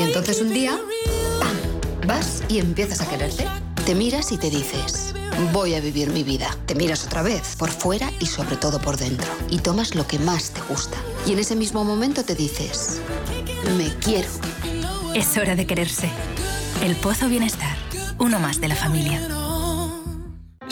Y entonces un día, ¡pam! Vas y empiezas a quererte. Te miras y te dices, voy a vivir mi vida. Te miras otra vez, por fuera y sobre todo por dentro. Y tomas lo que más te gusta. Y en ese mismo momento te dices, me quiero. Es hora de quererse. El Pozo Bienestar, uno más de la familia.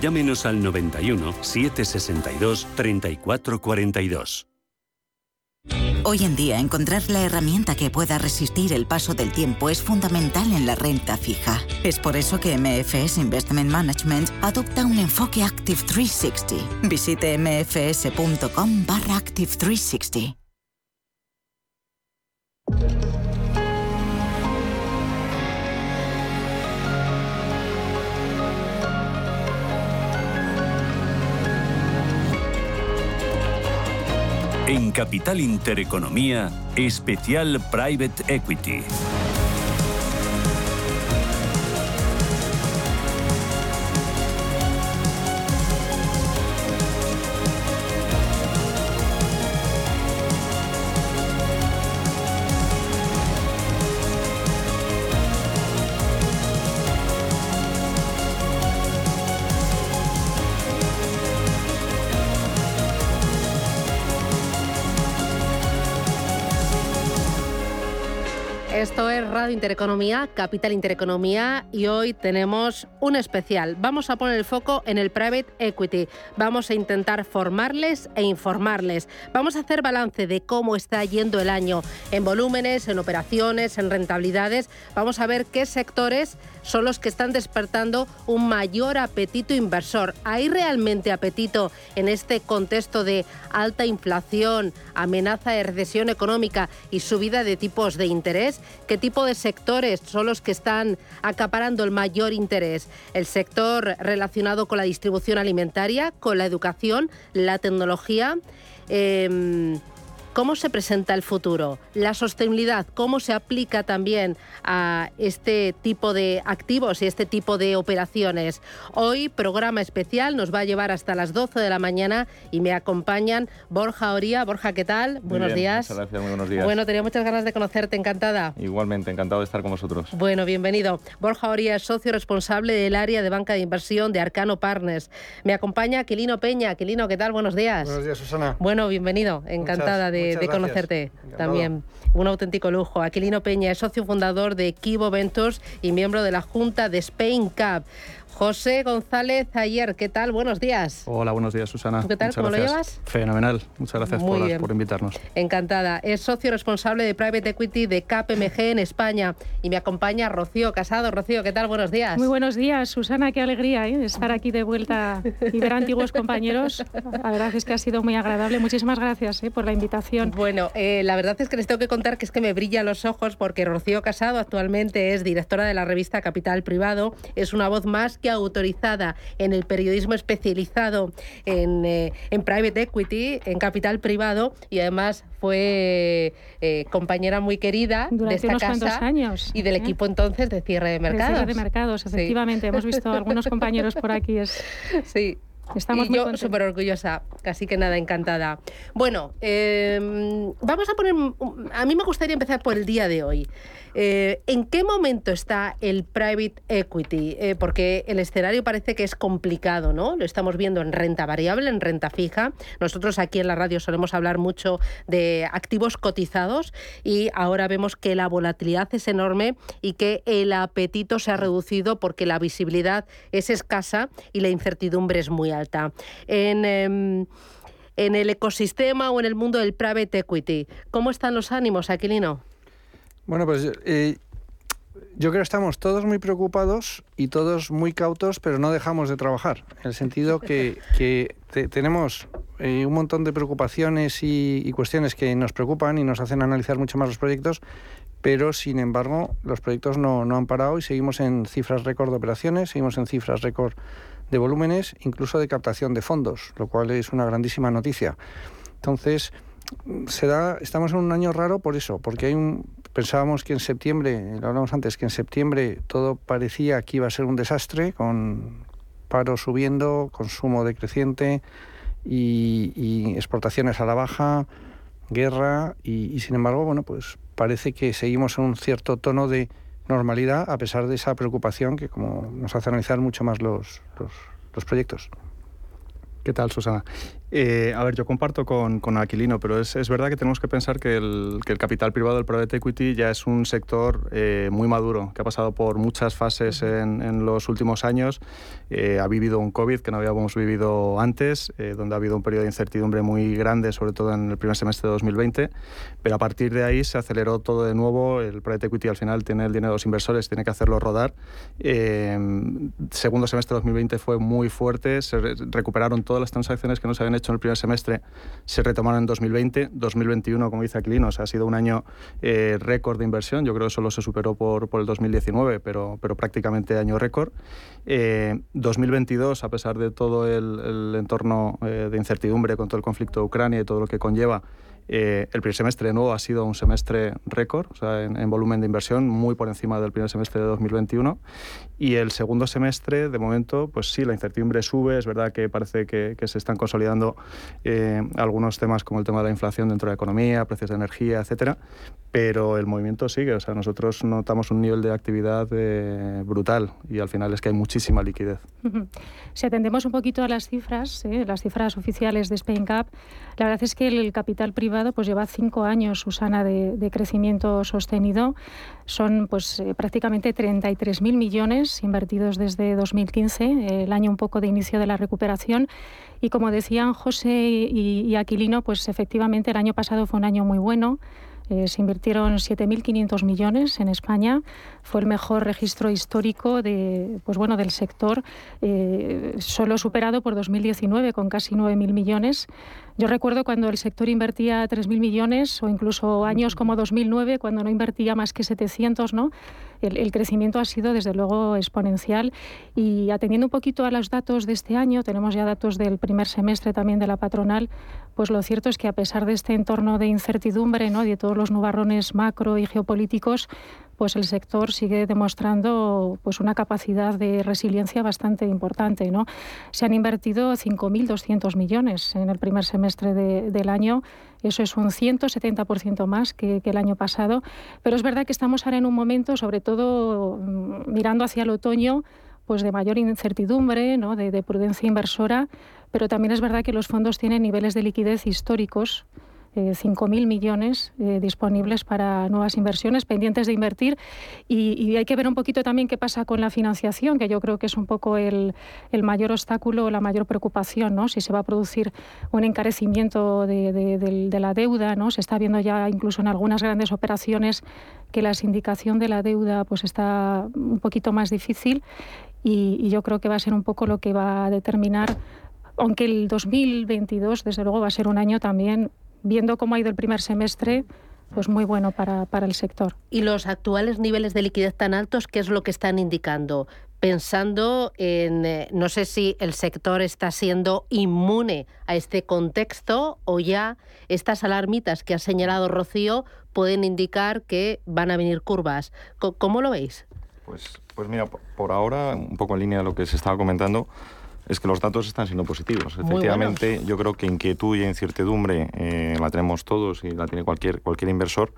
llámenos al 91 762 3442. Hoy en día encontrar la herramienta que pueda resistir el paso del tiempo es fundamental en la renta fija. Es por eso que MFS Investment Management adopta un enfoque Active 360. Visite mfs.com barra Active 360. En Capital Intereconomía, especial Private Equity. Radio Intereconomía, Capital Intereconomía y hoy tenemos un especial. Vamos a poner el foco en el private equity. Vamos a intentar formarles e informarles. Vamos a hacer balance de cómo está yendo el año en volúmenes, en operaciones, en rentabilidades. Vamos a ver qué sectores son los que están despertando un mayor apetito inversor. ¿Hay realmente apetito en este contexto de alta inflación, amenaza de recesión económica y subida de tipos de interés? ¿Qué tipo de sectores son los que están acaparando el mayor interés? El sector relacionado con la distribución alimentaria, con la educación, la tecnología. Em, ¿Cómo se presenta el futuro? La sostenibilidad, ¿cómo se aplica también a este tipo de activos y este tipo de operaciones? Hoy, programa especial, nos va a llevar hasta las 12 de la mañana y me acompañan Borja Oría. Borja, ¿qué tal? Muy buenos bien, días. Muchas gracias, muy buenos días. Bueno, tenía muchas ganas de conocerte, encantada. Igualmente, encantado de estar con vosotros. Bueno, bienvenido. Borja Oría es socio responsable del área de banca de inversión de Arcano Partners. Me acompaña Aquilino Peña. Aquilino, ¿qué tal? Buenos días. Buenos días, Susana. Bueno, bienvenido. Encantada de, de conocerte Encantado. también. Un auténtico lujo. Aquilino Peña es socio fundador de Kibo Ventures y miembro de la Junta de Spain Cup. José González Ayer, ¿qué tal? Buenos días. Hola, buenos días, Susana. ¿Tú qué tal? Muchas ¿Cómo lo llevas? Fenomenal. Muchas gracias por invitarnos. Encantada. Es socio responsable de Private Equity de KPMG en España y me acompaña Rocío Casado. Rocío, ¿qué tal? Buenos días. Muy buenos días, Susana, qué alegría ¿eh? estar aquí de vuelta y ver antiguos compañeros. La verdad es que ha sido muy agradable. Muchísimas gracias ¿eh? por la invitación. Bueno, eh, la verdad es que les tengo que contar que es que me brillan los ojos porque Rocío Casado actualmente es directora de la revista Capital Privado, es una voz más que autorizada en el periodismo especializado en, eh, en private equity, en capital privado y además fue eh, compañera muy querida Durante de esta unos casa cuantos años, y del equipo entonces de cierre de De mercados. cierre de mercados, Sí. efectivamente. Hemos visto algunos compañeros por aquí. Es, Sí. Estamos y yo súper orgullosa, casi que nada, encantada. Bueno, eh, vamos a poner... A mí me gustaría empezar por el día de hoy. Eh, ¿En qué momento está el private equity? Eh, porque el escenario parece que es complicado, ¿no? Lo estamos viendo en renta variable, en renta fija. Nosotros aquí en la radio solemos hablar mucho de activos cotizados y ahora vemos que la volatilidad es enorme y que el apetito se ha reducido porque la visibilidad es escasa y la incertidumbre es muy alta. En, em, en el ecosistema o en el mundo del private equity, ¿cómo están los ánimos, Aquilino? Bueno, pues eh, yo creo que estamos todos muy preocupados y todos muy cautos, pero no dejamos de trabajar. En el sentido que, que te- tenemos eh, un montón de preocupaciones y, y cuestiones que nos preocupan y nos hacen analizar mucho más los proyectos, pero sin embargo los proyectos no, no han parado y seguimos en cifras récord de operaciones, seguimos en cifras récord de volúmenes, incluso de captación de fondos, lo cual es una grandísima noticia. Entonces, se da, estamos en un año raro por eso, porque hay un, pensábamos que en septiembre, lo hablamos antes, que en septiembre todo parecía que iba a ser un desastre, con paro subiendo, consumo decreciente y, y exportaciones a la baja, guerra, y, y sin embargo, bueno, pues parece que seguimos en un cierto tono de normalidad a pesar de esa preocupación que como nos hace analizar mucho más los, los, los proyectos. ¿Qué tal, Susana? Eh, a ver, yo comparto con, con Aquilino, pero es, es, verdad que tenemos que pensar que el, que el, capital privado del private equity ya es un sector eh, muy maduro, que ha pasado por muchas fases en, en los últimos años. Eh, ha vivido un COVID que no habíamos vivido antes, eh, donde ha habido un periodo de incertidumbre muy grande, sobre todo en el primer semestre de 2020, pero a partir de ahí se aceleró todo de nuevo. El private equity al final tiene el dinero de los inversores, tiene que hacerlo rodar. Eh, segundo semestre de 2020 fue muy fuerte, se re recuperaron todas las transacciones que no se habían hecho en el primer semestre se retomaron en 2020. 2021, como dice Aquilino, o sea, ha sido un año eh, récord de inversión. Yo creo que solo se superó por, por el 2019, pero, pero prácticamente año récord. Eh, 2022, a pesar de todo el, el entorno eh, de incertidumbre con todo el conflicto de Ucrania y todo lo que conlleva, eh, el primer semestre nuevo ha sido un semestre récord, o sea, en, en, volumen de inversión, muy por encima del primer semestre de 2021. Y el segundo semestre, de momento, pues sí, la incertidumbre sube. Es verdad que parece que, que se están consolidando eh, algunos temas como el tema de la inflación dentro de la economía, precios de energía, etcétera. Pero el movimiento sigue. O sea, nosotros notamos un nivel de actividad eh, brutal y al final es que hay muchísima liquidez. Si atendemos un poquito a las cifras, eh, las cifras oficiales de Spain Cap, la verdad es que el capital privado pues lleva cinco años, Susana, de, de crecimiento sostenido. Son pues eh, prácticamente 33.000 millones invertidos desde 2015, eh, el año un poco de inicio de la recuperación. Y como decían José y, y Aquilino, pues efectivamente el año pasado fue un año muy bueno. Eh, se invirtieron 7.500 millones en España. Fue el mejor registro histórico de, pues bueno, del sector, eh, solo superado por 2019 con casi 9.000 millones. Yo recuerdo cuando el sector invertía 3.000 millones o incluso años como 2009 cuando no invertía más que 700, ¿no? El, el, crecimiento ha sido desde luego exponencial y atendiendo un poquito a los datos de este año, tenemos ya datos del primer semestre también de la patronal, pues lo cierto es que a pesar de este entorno de incertidumbre, ¿no? de todos los nubarrones macro y geopolíticos, pues el sector sigue demostrando pues una capacidad de resiliencia bastante importante. ¿no? Se han invertido 5.200 millones en el primer semestre de, del año, eso es un 170% más que, el año pasado, pero es verdad que estamos ahora en un momento, sobre todo mirando hacia el otoño, pues de mayor incertidumbre, ¿no? de, de prudencia inversora, pero también es verdad que los fondos tienen niveles de liquidez históricos 5.000 millones eh, disponibles para nuevas inversiones, pendientes de invertir. Y, hay que ver un poquito también qué pasa con la financiación, que yo creo que es un poco el, mayor obstáculo, la mayor preocupación, ¿no? si se va a producir un encarecimiento de, la deuda. ¿no? Se está viendo ya incluso en algunas grandes operaciones que la sindicación de la deuda pues, está un poquito más difícil. Y yo creo que va a ser un poco lo que va a determinar aunque el 2022, desde luego, va a ser un año también viendo cómo ha ido el primer semestre, pues muy bueno para, para, el sector. ¿Y los actuales niveles de liquidez tan altos, qué es lo que están indicando? Pensando en, eh, no sé si el sector está siendo inmune a este contexto o ya estas alarmitas que ha señalado Rocío pueden indicar que van a venir curvas. ¿Cómo, cómo lo veis? Pues, pues mira, por ahora, un poco en línea de lo que se estaba comentando, es que los datos están siendo positivos. Muy Efectivamente, buenos. yo creo que inquietud y incertidumbre eh, la tenemos todos y la tiene cualquier, cualquier inversor,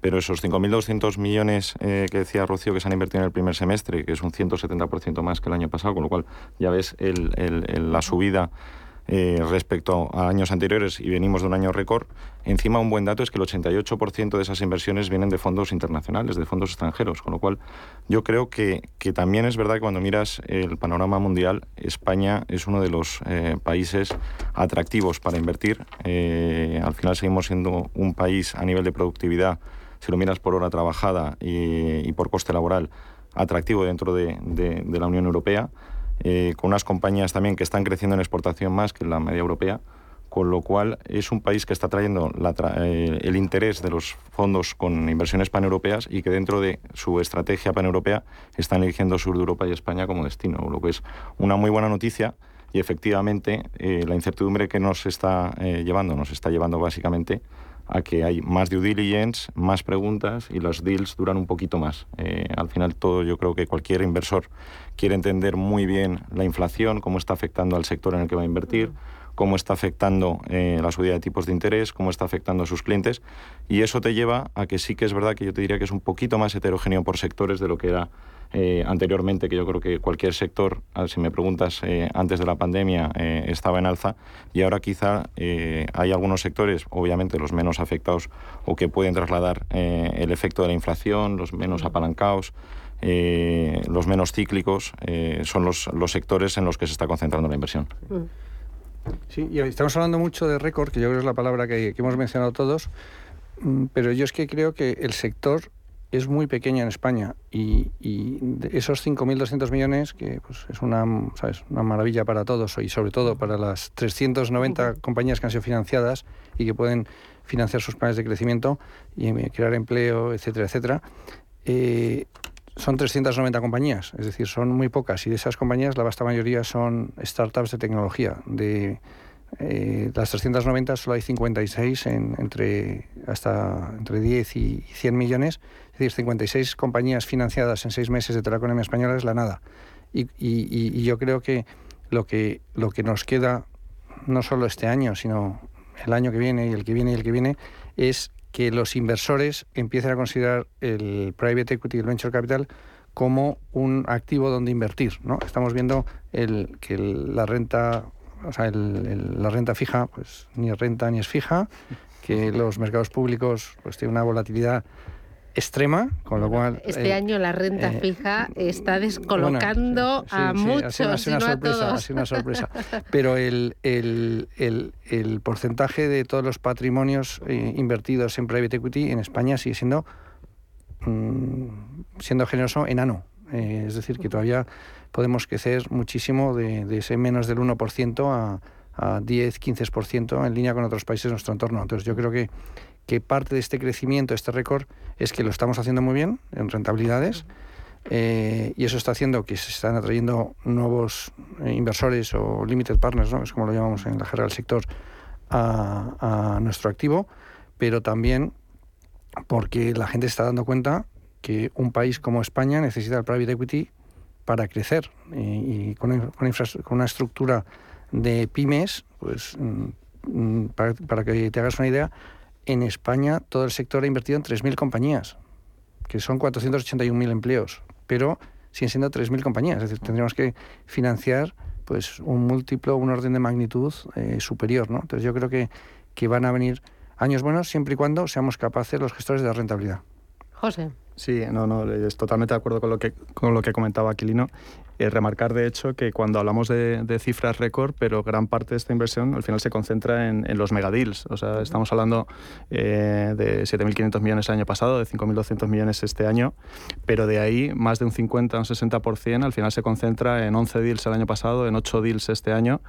pero esos 5.200 millones eh, que decía Rocío que se han invertido en el primer semestre, que es un 170% más que el año pasado, con lo cual ya ves el, el, el, la subida eh, respecto a años anteriores y venimos de un año récord. Encima, un buen dato es que el 88% de esas inversiones vienen de fondos internacionales, de fondos extranjeros, con lo cual yo creo que, que también es verdad que cuando miras el panorama mundial, España es uno de los eh, países atractivos para invertir. Eh, al final seguimos siendo un país a nivel de productividad, si lo miras por hora trabajada y, y por coste laboral, atractivo dentro de, de, de la Unión Europea eh, con unas compañías también que están creciendo en exportación más que la media europea, con lo cual es un país que está trayendo eh, el interés de los fondos con inversiones paneuropeas y que dentro de su estrategia paneuropea están eligiendo sur de Europa y España como destino, lo que es una muy buena noticia y efectivamente eh, la incertidumbre que nos está eh, llevando, nos está llevando básicamente a que hay más due diligence, más preguntas y los deals duran un poquito más. al final todo yo creo que cualquier inversor quiere entender muy bien la inflación, cómo está afectando al sector en el que va a invertir cómo está afectando eh, la subida de tipos de interés, cómo está afectando a sus clientes. Y eso te lleva a que sí que es verdad que yo te diría que es un poquito más heterogéneo por sectores de lo que era eh, anteriormente, que yo creo que cualquier sector, si me preguntas, eh, antes de la pandemia estaba en alza y ahora quizá hay algunos sectores, obviamente los menos afectados o que pueden trasladar el efecto de la inflación, los menos apalancados. los menos cíclicos son los, los sectores en los que se está concentrando la inversión. Mm. Sí, y estamos hablando mucho de récord, que yo creo que es la palabra que, hemos mencionado todos, mm, pero yo es que creo que el sector es muy pequeño en España y, esos 5.200 millones, que pues, es una, una maravilla para todos y sobre todo para las 390 compañías que han sido financiadas y que pueden financiar sus planes de crecimiento y eh, crear empleo, etcétera, etcétera. Eh, son 390 compañías, es decir, son muy pocas y de esas compañías la vasta mayoría son startups de tecnología. De eh, las 390 solo hay 56 entre, hasta entre 10 y 100 millones, es decir, 56 compañías financiadas en seis meses de la economía española es la nada. Y, y, yo creo que lo, que lo que nos queda, no solo este año, sino el año que viene y el que viene y el que viene, es que los inversores empiecen a considerar el private equity y el venture capital como un activo donde invertir. ¿no? Estamos viendo el, que la renta, o sea, la renta fija, pues ni es renta ni es fija, que los mercados públicos pues tienen una volatilidad extrema, con lo cual... Este eh, año la renta eh, fija está descolocando a muchos, ha sido, una sorpresa, Ha sido una sorpresa. Pero el, el, el, porcentaje de todos los patrimonios eh, invertidos en private equity en España sigue siendo, mm, siendo generoso enano. es decir, que todavía podemos crecer muchísimo de, de ese menos del 1% a, a 10, 15% en línea con otros países de nuestro entorno. Entonces yo creo que que parte de este crecimiento, este récord, es que lo estamos haciendo muy bien en rentabilidades. Eh, y eso está haciendo que se están atrayendo nuevos eh, inversores o limited partners, ¿no? es como lo llamamos en la jerga del sector, a, nuestro activo, pero también porque la gente está dando cuenta que un país como España necesita el private equity para crecer y con, con, una estructura de pymes, pues mm, mm, para, para que te hagas una idea, en España todo el sector ha invertido en 3.000 compañías, que son 481.000 empleos, pero siguen siendo 3.000 compañías. Es decir, tendríamos que financiar pues un múltiplo, un orden de magnitud eh, superior. ¿no? Entonces yo creo que, que van a venir años buenos siempre y cuando seamos capaces los gestores de la rentabilidad. José. Sí, no, no, es totalmente de acuerdo con lo que, con lo que comentaba Aquilino. Eh, remarcar, de hecho, que cuando hablamos de, cifras récord, pero gran parte de esta inversión al final se concentra en, los megadeals. O sea, estamos hablando eh, de 7.500 millones el año pasado, de 5.200 millones este año, pero de ahí más de un 50 o un 60% al final se concentra en 11 deals el año pasado, en 8 deals este año,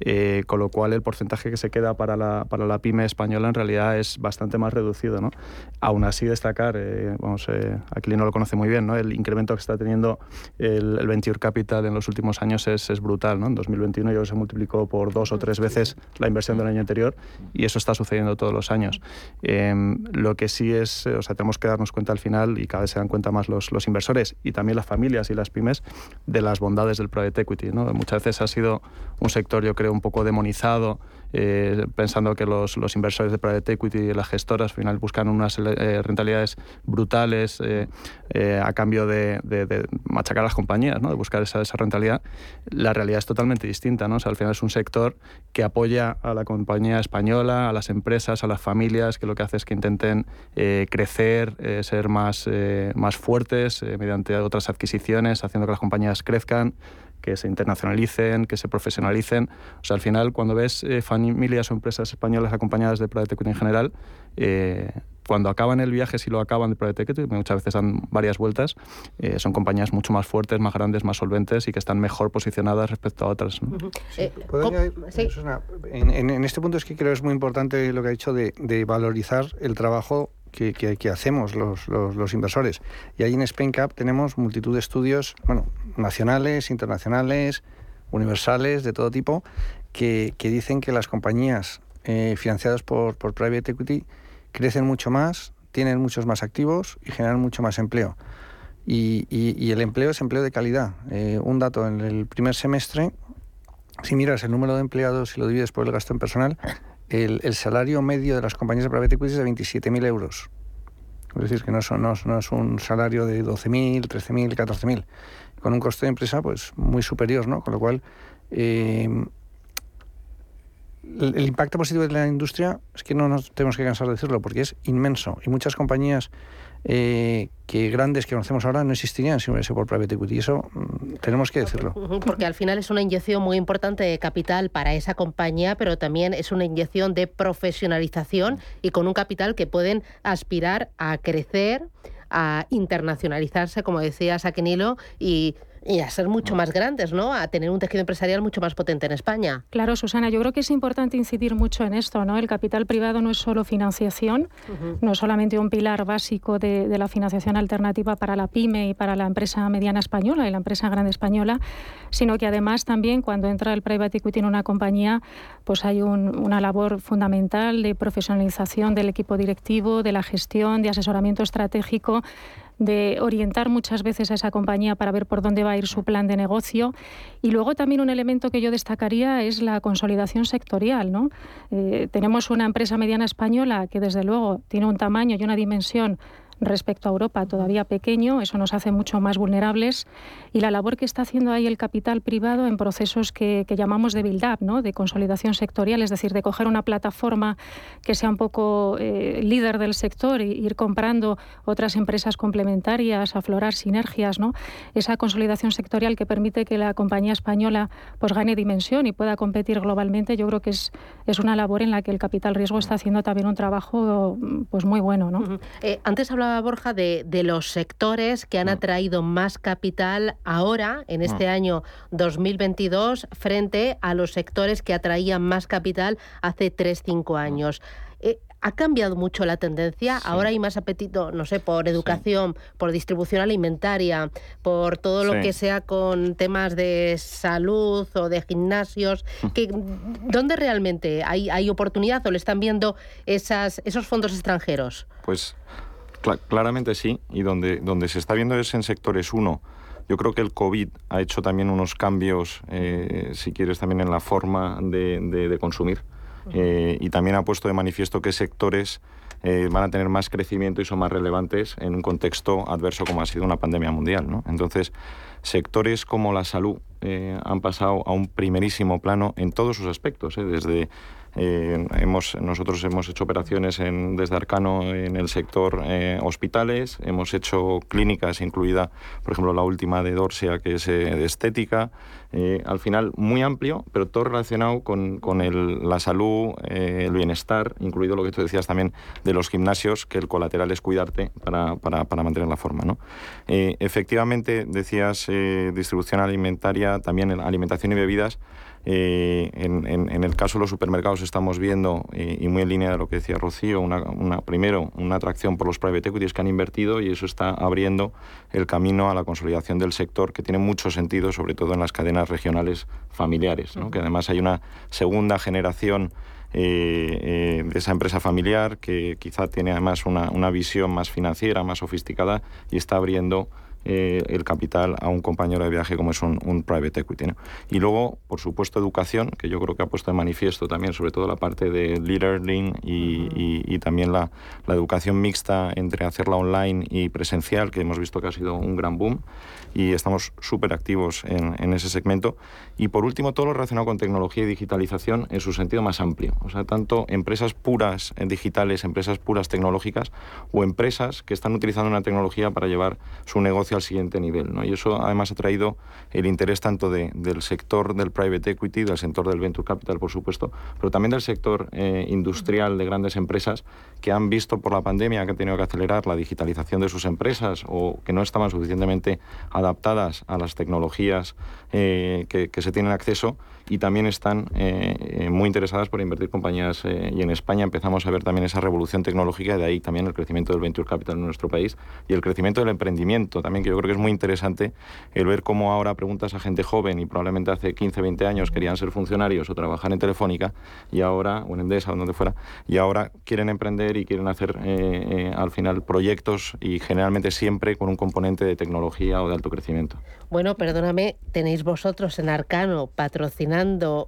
eh, con lo cual el porcentaje que se queda para la, para la pyme española en realidad es bastante más reducido. ¿no? Aún así, destacar, vamos, Aquilino lo conoce muy bien, ¿no? el incremento que está teniendo el, el Venture Capital en los últimos años es, es brutal. ¿no? En 2021 yo se multiplicó por dos o tres veces la inversión del año anterior y eso está sucediendo todos los años. Em, lo que sí es, o sea, tenemos que darnos cuenta al final y cada vez se dan cuenta más los, los inversores y también las familias y las pymes de las bondades del private equity. ¿no? Muchas veces ha sido un sector, yo creo, un poco demonizado eh, pensando que los, los, inversores de private equity y las gestoras al final buscan unas eh, rentabilidades brutales eh, a cambio de, machacar a las compañías, ¿no? de buscar esa, esa, rentabilidad. La realidad es totalmente distinta. ¿no? O al final es un sector que apoya a la compañía española, a las empresas, a las familias, que lo que hace es que intenten crecer, ser más, más fuertes mediante otras adquisiciones, haciendo que las compañías crezcan que se internacionalicen, que se profesionalicen. O sea, al final, cuando ves eh, familias o empresas españolas acompañadas de private equity en general, eh, cuando acaban el viaje, si lo acaban de private equity, muchas veces dan varias vueltas, eh, son compañías mucho más fuertes, más grandes, más solventes y que están mejor posicionadas respecto a otras. Eh, en, este punto es que creo que es muy importante lo que ha dicho de, valorizar el trabajo que, que, hacemos los, los, inversores. Y ahí en SpainCap tenemos multitud de estudios, bueno, nacionales, internacionales, universales, de todo tipo, que, que dicen que las compañías eh, financiadas por, por private equity crecen mucho más, tienen muchos más activos y generan mucho más empleo. Y, y, el empleo es empleo de calidad. Eh, un dato, en el primer semestre, si miras el número de empleados y lo divides por el gasto en personal, el, el salario medio de las compañías de private equity es de 27.000 euros. Es decir, que no, es un salario de 12.000, 13.000, 14.000, con un costo de empresa pues muy superior, ¿no? Con lo cual, eh, el, impacto positivo de la industria es que no nos tenemos que cansar de decirlo porque es inmenso y muchas compañías eh, que grandes que conocemos ahora no existirían si hubiese por private equity y eso mm, tenemos que decirlo. Porque al final es una inyección muy importante de capital para esa compañía, pero también es una inyección de profesionalización y con un capital que pueden aspirar a crecer a internacionalizarse, como decía Saquenilo, y y a ser mucho más grandes, ¿no? A tener un tejido empresarial mucho más potente en España. Claro, Susana, yo creo que es importante incidir mucho en esto, ¿no? El capital privado no es solo financiación, no es solamente un pilar básico de, la financiación alternativa para la pyme y para la empresa mediana española y la empresa grande española, sino que además también cuando entra el private equity en una compañía, pues hay una labor fundamental de profesionalización del equipo directivo, de la gestión, de asesoramiento estratégico de orientar muchas veces a esa compañía para ver por dónde va a ir su plan de negocio. Y luego también un elemento que yo destacaría es la consolidación sectorial. ¿no? Eh, tenemos una empresa mediana española que desde luego tiene un tamaño y una dimensión respecto a Europa todavía pequeño, eso nos hace mucho más vulnerables y la labor que está haciendo ahí el capital privado en procesos que, llamamos de build-up, ¿no? de consolidación sectorial, es decir, de coger una plataforma que sea un poco eh, líder del sector e ir comprando otras empresas complementarias, aflorar sinergias, ¿no? esa consolidación sectorial que permite que la compañía española pues, gane dimensión y pueda competir globalmente, yo creo que es, es una labor en la que el capital riesgo está haciendo también un trabajo pues, muy bueno. ¿no? Eh, antes hablaba Borja, de, los sectores que han mm. atraído más capital ahora, en este mm. año 2022, frente a los sectores que atraían más capital hace 3-5 mm. años. Eh, ¿Ha cambiado mucho la tendencia? Ahora hay más apetito, no sé, por educación, por distribución alimentaria, por todo lo que sea con temas de salud o de gimnasios. Que, ¿Dónde realmente hay, hay oportunidad o le están viendo esas, esos fondos extranjeros? Pues claramente sí, y donde, donde se está viendo es en sectores uno. Yo creo que el COVID ha hecho también unos cambios, eh, si quieres, también en la forma de, consumir. Eh, y también ha puesto de manifiesto qué sectores eh, van a tener más crecimiento y son más relevantes en un contexto adverso como ha sido una pandemia mundial. ¿no? Entonces, sectores como la salud han pasado a un primerísimo plano en todos sus aspectos, desde eh, hemos, nosotros hemos hecho operaciones en, desde Arcano en el sector eh, hospitales, hemos hecho clínicas, incluida, por ejemplo, la última de Dorsia, que es eh, de estética. al final, muy amplio, pero todo relacionado con, con el, la salud, el bienestar, incluido lo que tú decías también de los gimnasios, que el colateral es cuidarte para, para, para mantener la forma. ¿no? efectivamente, decías distribución alimentaria, también alimentación y bebidas. Eh, en, el caso de los supermercados estamos viendo, eh, y muy en línea de lo que decía Rocío, una, primero una atracción por los private equities que han invertido y eso está abriendo el camino a la consolidación del sector que tiene mucho sentido, sobre todo en las cadenas regionales familiares, que además hay una segunda generación eh, de esa empresa familiar que quizá tiene además una, una visión más financiera, más sofisticada y está abriendo eh, el capital a un compañero de viaje como es un, private equity. Y luego, por supuesto, educación, que yo creo que ha puesto de manifiesto también, sobre todo la parte de e-learning y, también la, educación mixta entre hacerla online y presencial, que hemos visto que ha sido un gran boom y estamos súper activos en, ese segmento. Y por último, todo lo relacionado con tecnología y digitalización en su sentido más amplio. O sea, tanto empresas puras digitales, empresas puras tecnológicas o empresas que están utilizando una tecnología para llevar su negocio al siguiente nivel. ¿no? Y eso además ha traído el interés tanto de, del sector del private equity, del sector del venture capital, por supuesto, pero también del sector eh, industrial de grandes empresas que han visto por la pandemia que han tenido que acelerar la digitalización de sus empresas o que no estaban suficientemente adaptadas a las tecnologías eh, que, que se tienen acceso y también están eh, eh, muy interesadas por invertir compañías eh, y en España empezamos a ver también esa revolución tecnológica de ahí también el crecimiento del venture capital en nuestro país y el crecimiento del emprendimiento también que yo creo que es muy interesante el ver cómo ahora preguntas a gente joven y probablemente hace 15, 20 años querían ser funcionarios o trabajar en Telefónica y ahora, o en Endesa o donde fuera, y ahora quieren emprender y quieren hacer al final proyectos y generalmente siempre con un componente de tecnología o de alto crecimiento. Bueno, perdóname, tenéis vosotros en Arcano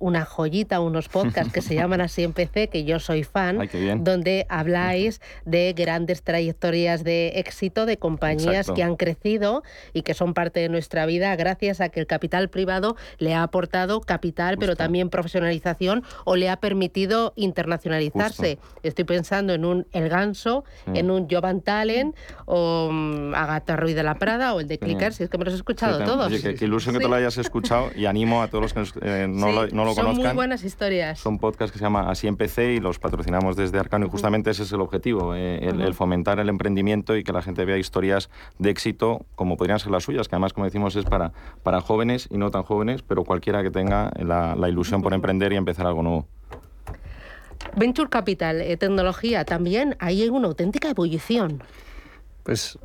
una joyita, unos podcasts que se llaman así en PC, que yo soy fan, donde habláis de grandes trayectorias de éxito de compañías que han crecido y que son parte de nuestra vida gracias a que el capital privado le ha aportado capital, pero también profesionalización o le ha permitido internacionalizarse. Estoy pensando en un El Ganso, en un Jovan Talent o um, Agatha Ruiz de la Prada o el de Clicker, si es que me los he escuchado Oye, que, ilusión que te lo hayas escuchado y animo a todos los que eh, no, lo, no, lo, conozcan. Son muy buenas historias. Son podcasts que se llama Así empecé y los patrocinamos desde Arcano y justamente ese es el objetivo, eh, el, fomentar el emprendimiento y que la gente vea historias de éxito como podrían ser las suyas, que además, como decimos, es para, para jóvenes y no tan jóvenes, pero cualquiera que tenga la, la ilusión por emprender y empezar algo nuevo. Venture Capital, eh, tecnología, también ahí hay una auténtica ebullición. Pues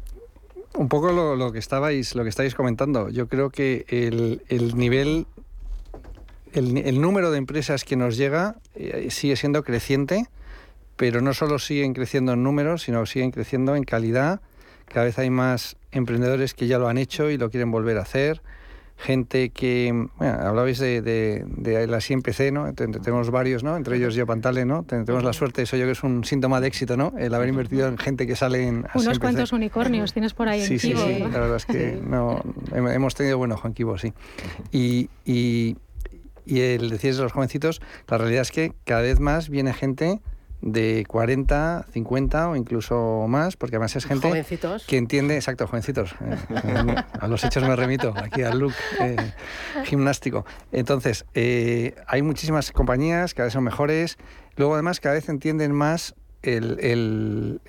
un poco lo, que estabais, lo que estáis comentando. Yo creo que el, el nivel, el, número de empresas que nos llega eh, sigue siendo creciente, pero no solo siguen creciendo en números, sino siguen creciendo en calidad. Cada vez hay más emprendedores que ya lo han hecho y lo quieren volver a hacer gente que, bueno, hablabais de, de, de la CMPC, ¿no? Tenemos varios, ¿no? Entre ellos yo Pantale, ¿no? Tenemos la suerte, eso yo que es un síntoma de éxito, ¿no? El haber invertido en gente que sale en Unos cuantos unicornios tienes por ahí sí, en Sí, sí, sí, la verdad es que no, hemos tenido bueno Juan Kibo, sí. Y, y, y el decís de los jovencitos, la realidad es que cada vez más viene gente de 40, 50 o incluso más, porque además es gente que entiende, exacto, jovencitos, eh, a los hechos me remito, aquí al look eh, gimnástico. Entonces, eh, hay muchísimas compañías, cada vez son mejores, luego además cada vez entienden más el,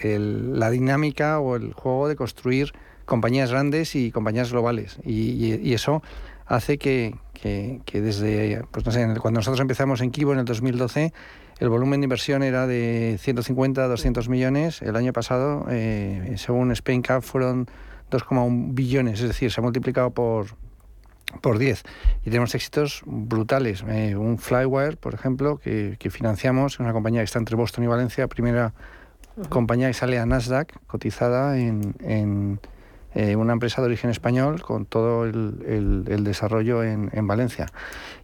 la dinámica o el juego de construir compañías grandes y compañías globales, y, eso hace que, que, que, desde, pues no sé, cuando nosotros empezamos en Kibo en el 2012, el volumen de inversión era de 150 a 200 millones. El año pasado, eh, según Spain Cap, fueron 2,1 billones, es decir, se ha multiplicado por, por 10. Y tenemos éxitos brutales. Eh, un Flywire, por ejemplo, que, que financiamos, una compañía que está entre Boston y Valencia, primera compañía que sale a Nasdaq, cotizada en, en eh, una empresa de origen español con todo el, el, desarrollo en, en, Valencia.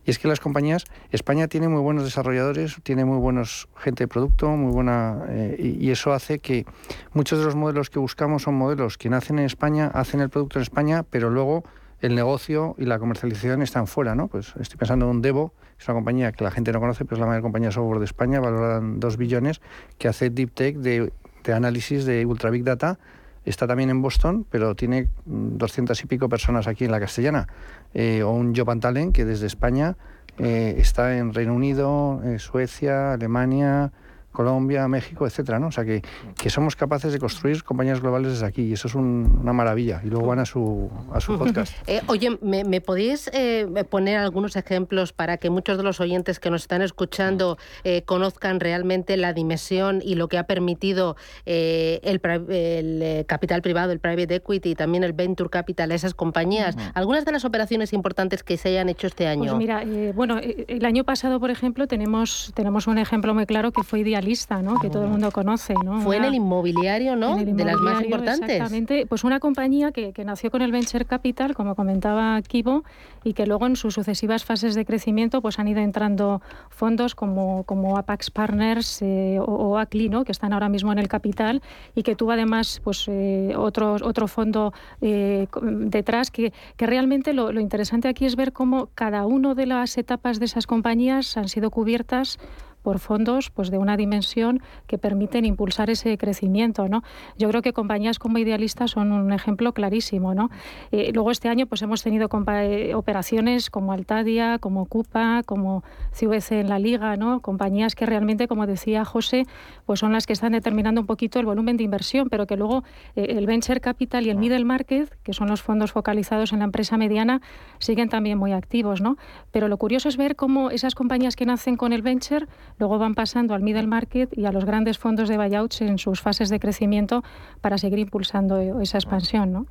Y es que las compañías, España tiene muy buenos desarrolladores, tiene muy buenos gente de producto, muy buena, eh, y, eso hace que muchos de los modelos que buscamos son modelos que nacen en España, hacen el producto en España, pero luego el negocio y la comercialización están fuera, ¿no? Pues estoy pensando en un Devo, es una compañía que la gente no conoce, pero es la mayor compañía de software de España, valorada en 2 billones, que hace deep tech de, de análisis de ultra big data está también en Boston, pero tiene doscientas y pico personas aquí en la Castellana. Eh, o un Joe Pantalen, que desde España eh, está en Reino Unido, eh, Suecia, Alemania, Colombia, México, etcétera, ¿no? O sea, que, que somos capaces de construir compañías globales desde aquí y eso es una maravilla. Y luego van a su, a su podcast. Eh, oye, ¿me, me podéis eh, poner algunos ejemplos para que muchos de los oyentes que nos están escuchando eh, conozcan realmente la dimensión y lo que ha permitido el, el, capital privado, el private equity y también el venture capital a esas compañías? Algunas de las operaciones importantes que se hayan hecho este año. Pues mira, bueno, el año pasado, por ejemplo, tenemos, tenemos un ejemplo muy claro que fue Ideal lista, ¿no? que todo el mundo conoce. ¿no? Fue en el inmobiliario, ¿no? de las más importantes. Exactamente. Pues una compañía que, que, nació con el Venture Capital, como comentaba Kibo, y que luego en sus sucesivas fases de crecimiento pues han ido entrando fondos como, como Apax Partners eh, o, Acli, ¿no? que están ahora mismo en el capital, y que tuvo además pues, eh, otro, otro fondo eh, detrás, que, que realmente lo, lo interesante aquí es ver cómo cada una de las etapas de esas compañías han sido cubiertas por fondos pues de una dimensión que permiten impulsar ese crecimiento. ¿no? Yo creo que compañías como Idealista son un ejemplo clarísimo. ¿no? Eh, luego este año pues hemos tenido eh, operaciones como Altadia, como Cupa, como CVC en la Liga, ¿no? compañías que realmente, como decía José, pues son las que están determinando un poquito el volumen de inversión, pero que luego eh, el venture capital y el middle market, que son los fondos focalizados en la empresa mediana, siguen también muy activos. ¿no? Pero lo curioso es ver cómo esas compañías que nacen con el venture luego van pasando al middle market y a los grandes fondos de buyouts en sus fases de crecimiento para seguir impulsando esa expansión. ¿no?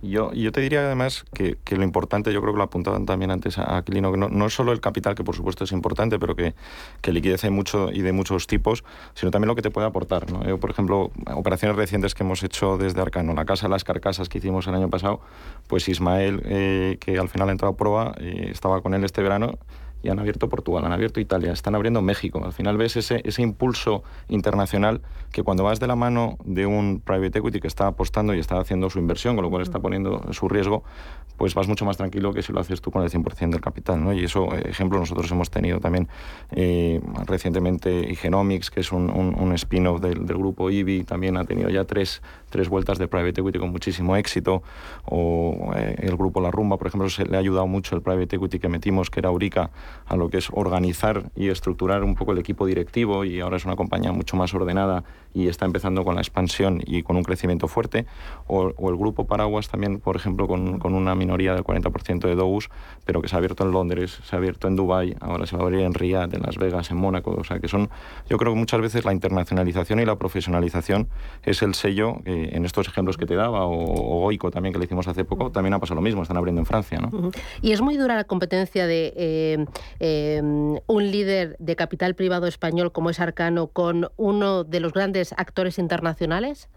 Yo, yo te diría además que, que, lo importante, yo creo que lo apuntaban también antes a Aquilino, que no, no, es solo el capital, que por supuesto es importante, pero que, que, liquidez hay mucho y de muchos tipos, sino también lo que te puede aportar. ¿no? Yo, por ejemplo, operaciones recientes que hemos hecho desde Arcano, la Casa de las Carcasas que hicimos el año pasado, pues Ismael, eh, que al final ha entrado a prueba, eh, estaba con él este verano y han abierto Portugal, han abierto Italia, están abriendo México. Al final ves ese, ese impulso internacional que cuando vas de la mano de un private equity que está apostando y está haciendo su inversión, con lo cual está poniendo su riesgo, pues vas mucho más tranquilo que si lo haces tú con el 100% del capital. ¿no? Y eso, eh, ejemplo, nosotros hemos tenido también eh, recientemente Genomics, que es un, un, spin-off del, del, grupo IBI, también ha tenido ya tres, tres vueltas de private equity con muchísimo éxito, o eh, el grupo La Rumba, por ejemplo, se le ha ayudado mucho el private equity que metimos, que era Urica, a lo que es organizar y estructurar un poco el equipo directivo y ahora es una compañía mucho más ordenada y está empezando con la expansión y con un crecimiento fuerte, o, o el grupo Paraguas también, por ejemplo, con, con una minoría del 40% de Dous, pero que se ha abierto en Londres, se ha abierto en Dubai, ahora se va a abrir en Riyadh, en Las Vegas, en Mónaco, o sea que son, yo creo que muchas veces la internacionalización y la profesionalización es el sello eh, en estos ejemplos que te daba, o, Oico también, que le hicimos hace poco, también ha pasado lo mismo, están abriendo en Francia. ¿no? Y es muy dura la competencia de eh, eh, un líder de capital privado español como es Arcano con uno de los grandes actores internacionales.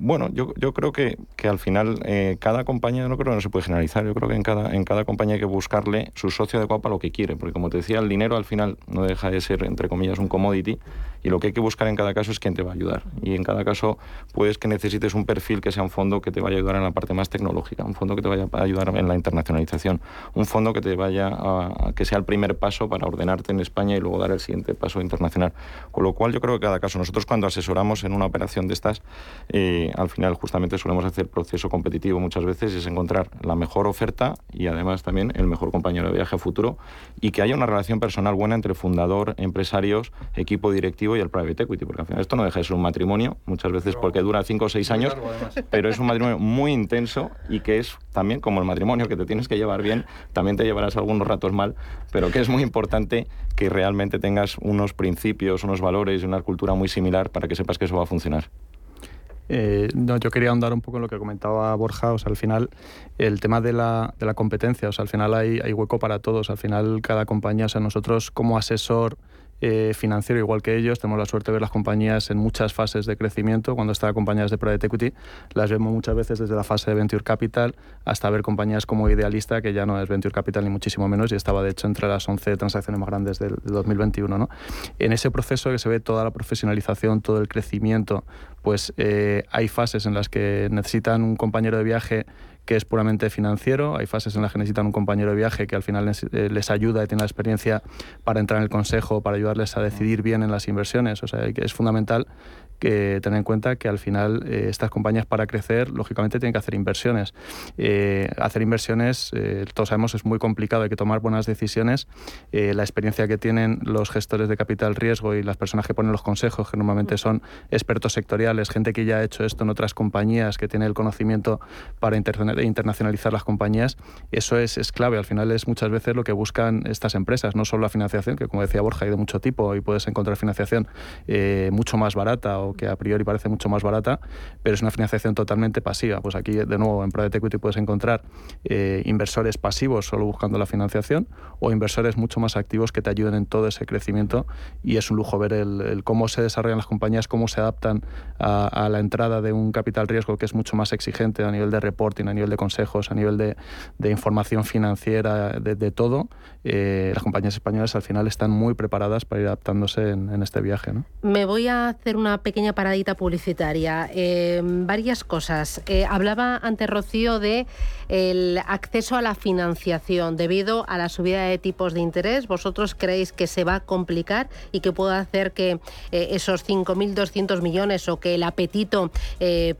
Bueno, yo, yo creo que, que al final eh, cada compañía, no creo que no se puede generalizar, yo creo que en cada, en cada compañía hay que buscarle su socio adecuado para lo que quiere, porque como te decía, el dinero al final no deja de ser, entre comillas, un commodity y lo que hay que buscar en cada caso es quién te va a ayudar. Y en cada caso puedes que necesites un perfil que sea un fondo que te vaya a ayudar en la parte más tecnológica, un fondo que te vaya a ayudar en la internacionalización, un fondo que te vaya a, que sea el primer paso para ordenarte en España y luego dar el siguiente paso internacional. Con lo cual yo creo que cada caso, nosotros cuando asesoramos en una operación de estas, eh, al final justamente solemos hacer proceso competitivo muchas veces es encontrar la mejor oferta y además también el mejor compañero de viaje a futuro y que haya una relación personal buena entre fundador, empresarios, equipo directivo y el private equity, porque al final esto no deja de ser un matrimonio, muchas veces porque dura 5 o 6 años, pero es un matrimonio muy intenso y que es también como el matrimonio que te tienes que llevar bien, también te llevarás algunos ratos mal, pero que es muy importante que realmente tengas unos principios, unos valores y una cultura muy similar para que sepas que eso va a funcionar. Eh, no, yo quería ahondar un poco en lo que comentaba Borja. O sea, al final, el tema de la, de la competencia, o sea, al final hay, hay, hueco para todos. Al final, cada compañía, o sea, nosotros como asesor eh, financiero, igual que ellos. Tenemos la suerte de ver las compañías en muchas fases de crecimiento. Cuando están compañías de private equity, las vemos muchas veces desde la fase de venture capital hasta ver compañías como Idealista, que ya no es venture capital ni muchísimo menos, y estaba de hecho entre las 11 transacciones más grandes del, 2021. ¿no? En ese proceso que se ve toda la profesionalización, todo el crecimiento, pues eh, hay fases en las que necesitan un compañero de viaje que es puramente financiero. Hay fases en las que necesitan un compañero de viaje que al final les, eh, les, ayuda y tiene la experiencia para entrar en el consejo, para ayudarles a decidir bien en las inversiones. O sea, que es fundamental que tener en cuenta que al final eh, estas compañías para crecer, lógicamente, tienen que hacer inversiones. Eh, hacer inversiones, eh, todos sabemos, es muy complicado, hay que tomar buenas decisiones. la experiencia que tienen los gestores de capital riesgo y las personas que ponen los consejos, que normalmente son expertos sectoriales, gente que ya ha hecho esto en otras compañías, que tiene el conocimiento para internacionalizar las compañías, eso es, es clave. Al final es muchas veces lo que buscan estas empresas, no solo la financiación, que como decía Borja, hay de mucho tipo y puedes encontrar financiación mucho más barata o que a priori parece mucho más barata, pero es una financiación totalmente pasiva. Pues aquí, de nuevo, en Private Equity puedes encontrar eh, inversores pasivos solo buscando la financiación o inversores mucho más activos que te ayuden en todo ese crecimiento y es un lujo ver el, cómo se desarrollan las compañías, cómo se adaptan a, a, la entrada de un capital riesgo que es mucho más exigente a nivel de reporting, a nivel de consejos, a nivel de, información financiera, de, todo, eh, las compañías españolas al final están muy preparadas para ir adaptándose en, este viaje. Me voy a hacer una pequeña paradita publicitaria. Eh, varias cosas. Eh, hablaba ante Rocío de el acceso a la financiación debido a la subida de tipos de interés. ¿Vosotros creéis que se va a complicar y que puede hacer que esos 5.200 millones o que el apetito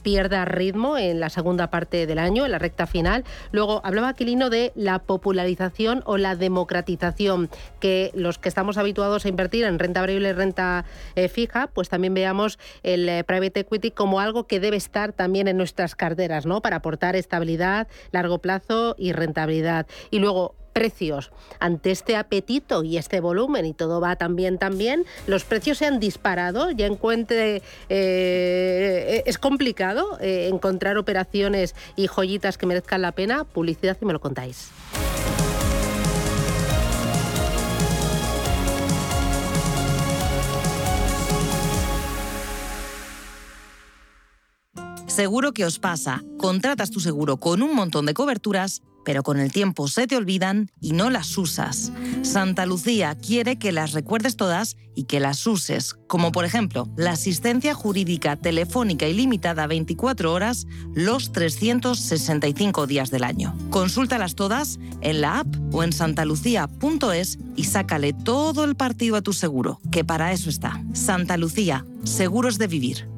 pierda ritmo en la segunda parte del año, la recta final? Luego, hablaba Aquilino de la popularización o la democratización, que los que estamos habituados a invertir en renta variable y renta eh, fija, pues también veamos el eh, private equity como algo que debe estar también en nuestras carteras, ¿no? Para aportar estabilidad, largo plazo y rentabilidad. Y luego, precios. Ante este apetito y este volumen, y todo va también, también, los precios se han disparado. Ya encuentre, eh, es complicado encontrar operaciones y joyitas que merezcan la pena. Publicidad y me lo contáis. Seguro que os pasa. Contratas tu seguro con un montón de coberturas, pero con el tiempo se te olvidan y no las usas. Santa Lucía quiere que las recuerdes todas y que las uses, como por ejemplo la asistencia jurídica telefónica ilimitada 24 horas los 365 días del año. Consúltalas todas en la app o en santalucía.es y sácale todo el partido a tu seguro, que para eso está. Santa Lucía, seguros de vivir.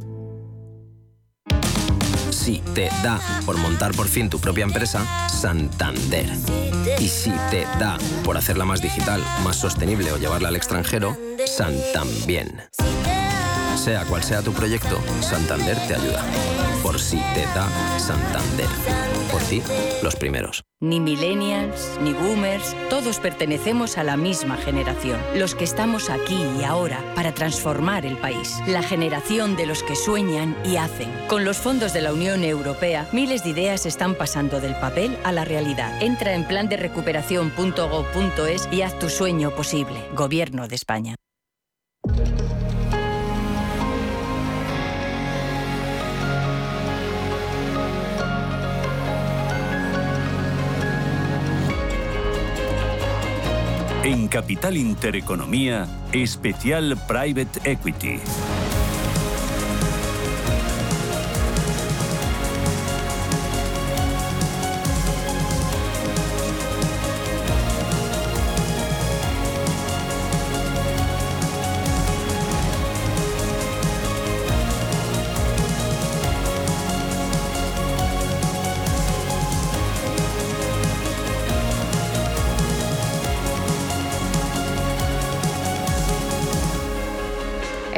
Si te da por montar por fin tu propia empresa, Santander. Y si te da por hacerla más digital, más sostenible o llevarla al extranjero, Santambién. Sea cual sea tu proyecto, Santander te ayuda. Por si te da Santander. Por ti, los primeros. Ni millennials, ni boomers, todos pertenecemos a la misma generación. Los que estamos aquí y ahora para transformar el país. La generación de los que sueñan y hacen. Con los fondos de la Unión Europea, miles de ideas están pasando del papel a la realidad. Entra en plan de recuperación.gov.es y haz tu sueño posible. Gobierno de España. En Capital Intereconomía, especial Private Equity.